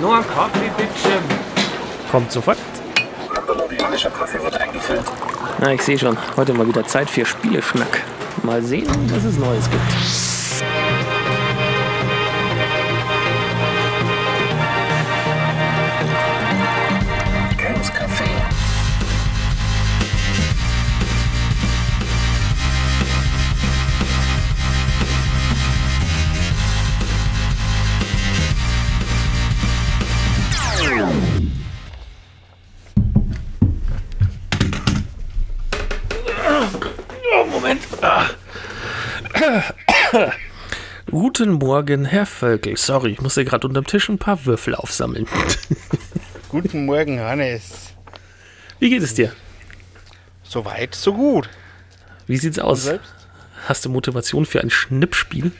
Nur ein Kaffee, bitte. Kommt sofort. Kolumbianischer Kaffee wird eingefüllt. Na, ich sehe schon. Heute mal wieder Zeit für Spieleschnack. Mal sehen, was es Neues gibt. Guten Morgen, Herr Völkel. Sorry, ich musste gerade unterm Tisch ein paar Würfel aufsammeln. Guten Morgen, Hannes. Wie geht es dir? Soweit, so gut. Wie sieht's aus? Hast du Motivation für ein Schnippspiel?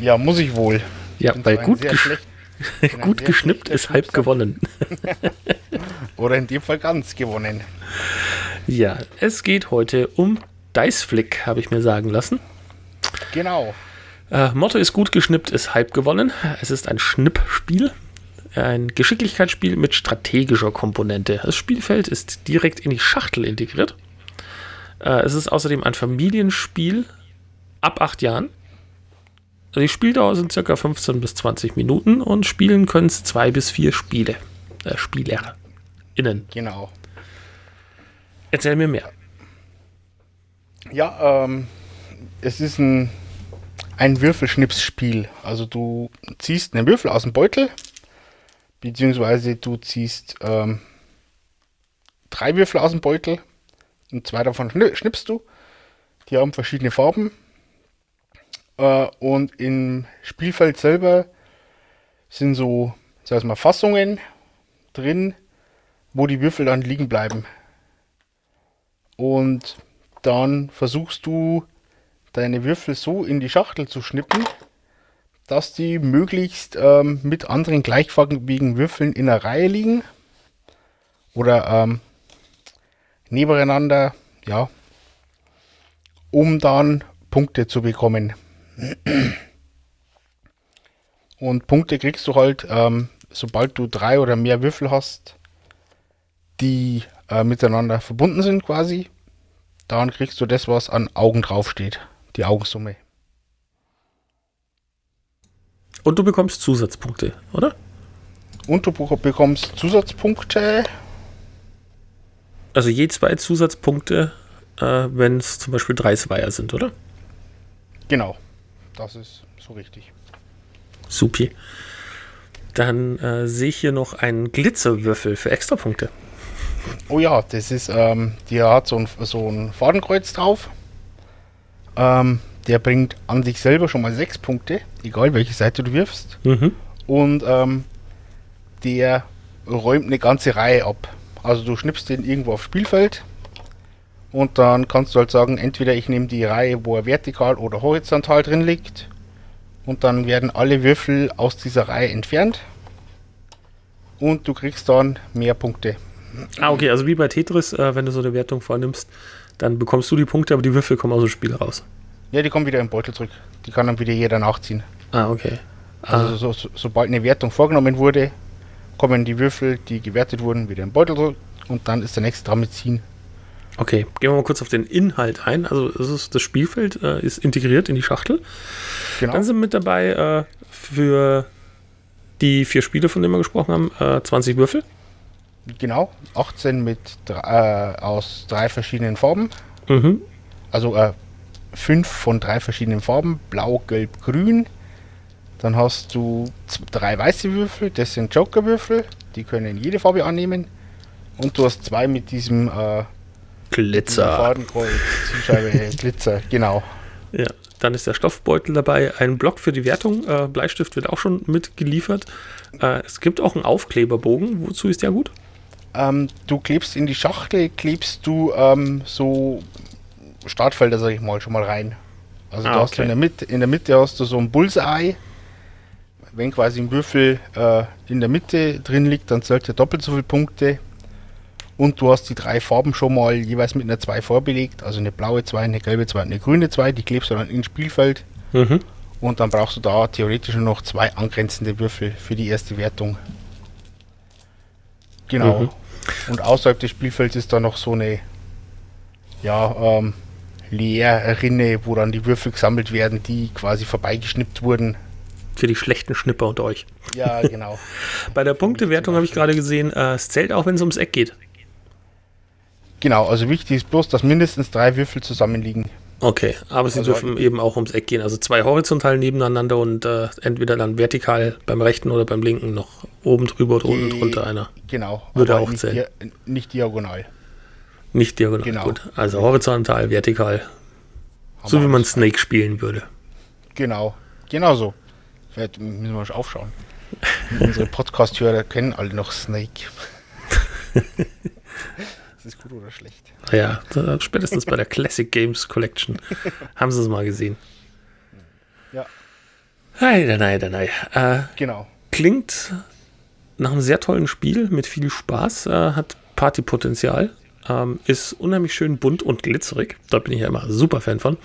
Ja, muss ich wohl. Ja, Bin weil gut, gesch schlecht- gut geschnippt ist halb gewonnen. Oder in dem Fall ganz gewonnen. Ja, es geht heute um Diceflick, habe ich mir sagen lassen. Genau. Äh, Motto ist gut geschnippt, ist halb gewonnen. Es ist ein Schnippspiel. Ein Geschicklichkeitsspiel mit strategischer Komponente. Das Spielfeld ist direkt in die Schachtel integriert. Äh, es ist außerdem ein Familienspiel ab acht Jahren. Also die Spieldauer sind circa 15 bis 20 Minuten und spielen können es zwei bis vier Spiele. Äh, Spieler. Innen. Genau. Erzähl mir mehr. Ja, ähm, es ist ein, ein Würfelschnipsspiel. Also du ziehst einen Würfel aus dem Beutel, beziehungsweise du ziehst ähm, drei Würfel aus dem Beutel und zwei davon schni- schnippst du. Die haben verschiedene Farben. Äh, und im Spielfeld selber sind so, sag ich mal, Fassungen drin, wo die Würfel dann liegen bleiben. Und dann versuchst du deine Würfel so in die Schachtel zu schnippen, dass die möglichst ähm, mit anderen gleichfarbigen Würfeln in der Reihe liegen. Oder ähm, nebeneinander, ja, um dann Punkte zu bekommen. Und Punkte kriegst du halt, ähm, sobald du drei oder mehr Würfel hast, die äh, miteinander verbunden sind quasi. Dann kriegst du das, was an Augen draufsteht. Die Augensumme. Und du bekommst Zusatzpunkte, oder? Und du bek- bekommst Zusatzpunkte. Also je zwei Zusatzpunkte, äh, wenn es zum Beispiel drei Zweier sind, oder? Genau. Das ist so richtig. Supi. Dann äh, sehe ich hier noch einen Glitzerwürfel für Extrapunkte. Oh ja, das ist, ähm, der hat so ein, so ein Fadenkreuz drauf. Ähm, der bringt an sich selber schon mal sechs Punkte, egal welche Seite du wirfst. Mhm. Und ähm, der räumt eine ganze Reihe ab. Also du schnippst den irgendwo aufs Spielfeld und dann kannst du halt sagen, entweder ich nehme die Reihe, wo er vertikal oder horizontal drin liegt und dann werden alle Würfel aus dieser Reihe entfernt und du kriegst dann mehr Punkte. Ah, okay, also wie bei Tetris, äh, wenn du so eine Wertung vornimmst, dann bekommst du die Punkte, aber die Würfel kommen aus dem Spiel raus. Ja, die kommen wieder im Beutel zurück. Die kann dann wieder jeder nachziehen. Ah, okay. Also so, so, sobald eine Wertung vorgenommen wurde, kommen die Würfel, die gewertet wurden, wieder im Beutel zurück und dann ist der nächste dran mit ziehen. Okay, gehen wir mal kurz auf den Inhalt ein. Also ist, das Spielfeld äh, ist integriert in die Schachtel. Genau. Dann sind mit dabei äh, für die vier Spiele, von denen wir gesprochen haben, äh, 20 Würfel. Genau, 18 mit äh, aus drei verschiedenen Farben. Mhm. Also äh, fünf von drei verschiedenen Farben. Blau, Gelb, Grün. Dann hast du drei weiße Würfel, das sind Jokerwürfel. Die können jede Farbe annehmen. Und du hast zwei mit diesem äh, Glitzer. Fadenkreuz, Zielscheibe, äh, Glitzer. Genau. Ja, dann ist der Stoffbeutel dabei, ein Block für die Wertung, äh, Bleistift wird auch schon mitgeliefert. Äh, es gibt auch einen Aufkleberbogen, wozu ist der gut? Ähm, du klebst in die Schachtel, klebst du ähm, so Startfelder, sag ich mal, schon mal rein. Also Ah, du hast okay. in der Mitte, in der Mitte hast du so ein Bullseye. Wenn quasi ein Würfel äh, in der Mitte drin liegt, dann zählt er doppelt so viele Punkte. Und du hast die drei Farben schon mal jeweils mit einer 2 vorbelegt. Also eine blaue 2, eine gelbe 2 und eine grüne 2. Die klebst du dann ins Spielfeld. Mhm. Und dann brauchst du da theoretisch nur noch zwei angrenzende Würfel für die erste Wertung. Genau. Mhm. Und außerhalb des Spielfelds ist da noch so eine, ja, ähm, Leerrinne, wo dann die Würfel gesammelt werden, die quasi vorbeigeschnippt wurden. Für die schlechten Schnipper unter euch. Ja, genau. Bei der Punktewertung habe ich gerade gesehen, äh, es zählt auch, wenn es ums Eck geht. genau, also wichtig ist bloß, dass mindestens drei Würfel zusammenliegen. Okay, aber sie Also- dürfen eben auch ums Eck gehen. Also zwei horizontal nebeneinander und äh, entweder dann vertikal beim rechten oder beim linken noch oben drüber oder unten drunter einer. Genau. Würde auch nicht, zählen. dia- nicht diagonal. Nicht diagonal. Genau. Gut. Also horizontal, vertikal. Haben So wie man. Snake spielen würde. Genau, genau so. Vielleicht müssen wir mal aufschauen. Unsere Podcast-Hörer kennen alle noch Snake. das ist gut oder schlecht? Ja, spätestens bei der Classic Games Collection haben sie es mal gesehen. Ja, Nein, nein, nein, nein. Äh, genau. klingt nach einem sehr tollen Spiel mit viel Spaß, äh, hat Partypotenzial, ähm, ist unheimlich schön bunt und glitzerig. Da bin ich ja immer super Fan von.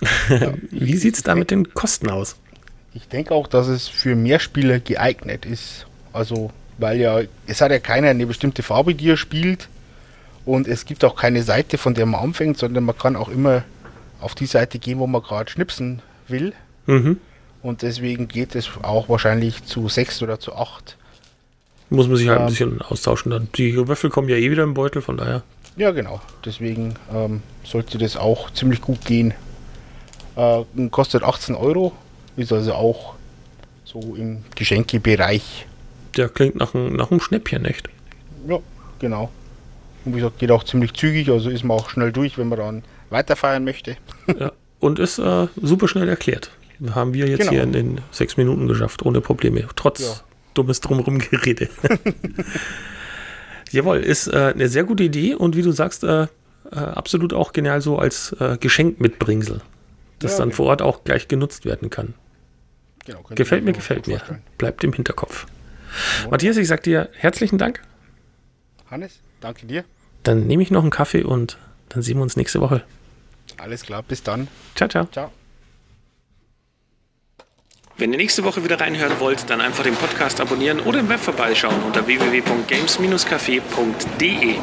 Wie sieht es da mit den Kosten aus? Ich denke auch, dass es für Mehrspieler geeignet ist. Also, weil ja, es hat ja keiner eine bestimmte Farbe, die er spielt. Und es gibt auch keine Seite, von der man anfängt, sondern man kann auch immer auf die Seite gehen, wo man gerade schnipsen will. Mhm. Und deswegen geht es auch wahrscheinlich zu sechs oder zu acht. Muss man sich halt ein Ähm. bisschen austauschen dann. Die Würfel kommen ja eh wieder im Beutel, von daher. Ja, genau. Deswegen ähm, sollte das auch ziemlich gut gehen. Äh, kostet 18 Euro, ist also auch so im Geschenkebereich. Der klingt nach, einem- nach einem Schnäppchen, echt. Ja, genau. Und wie gesagt, geht auch ziemlich zügig, also ist man auch schnell durch, wenn man dann weiterfeiern möchte. Ja. Und ist äh, super schnell erklärt. Haben wir jetzt Genau. hier in den sechs Minuten geschafft, ohne Probleme. Trotz Ja. dummes Drumherum Gerede. Jawohl, ist äh, eine sehr gute Idee und wie du sagst, äh, äh, absolut auch genial so als äh, Geschenk mitbringsel. Das Ja, dann genau. vor Ort auch gleich genutzt werden kann. Genau, Gefällt mir, gefällt mir. vorstellen. Bleibt im Hinterkopf. Matthias, ich sag dir herzlichen Dank. Hannes, danke dir. Dann nehme ich noch einen Kaffee und dann sehen wir uns nächste Woche. Alles klar, bis dann. Ciao, ciao. Ciao. Wenn ihr nächste Woche wieder reinhören wollt, dann einfach den Podcast abonnieren oder im Web vorbeischauen unter www.games-café.de.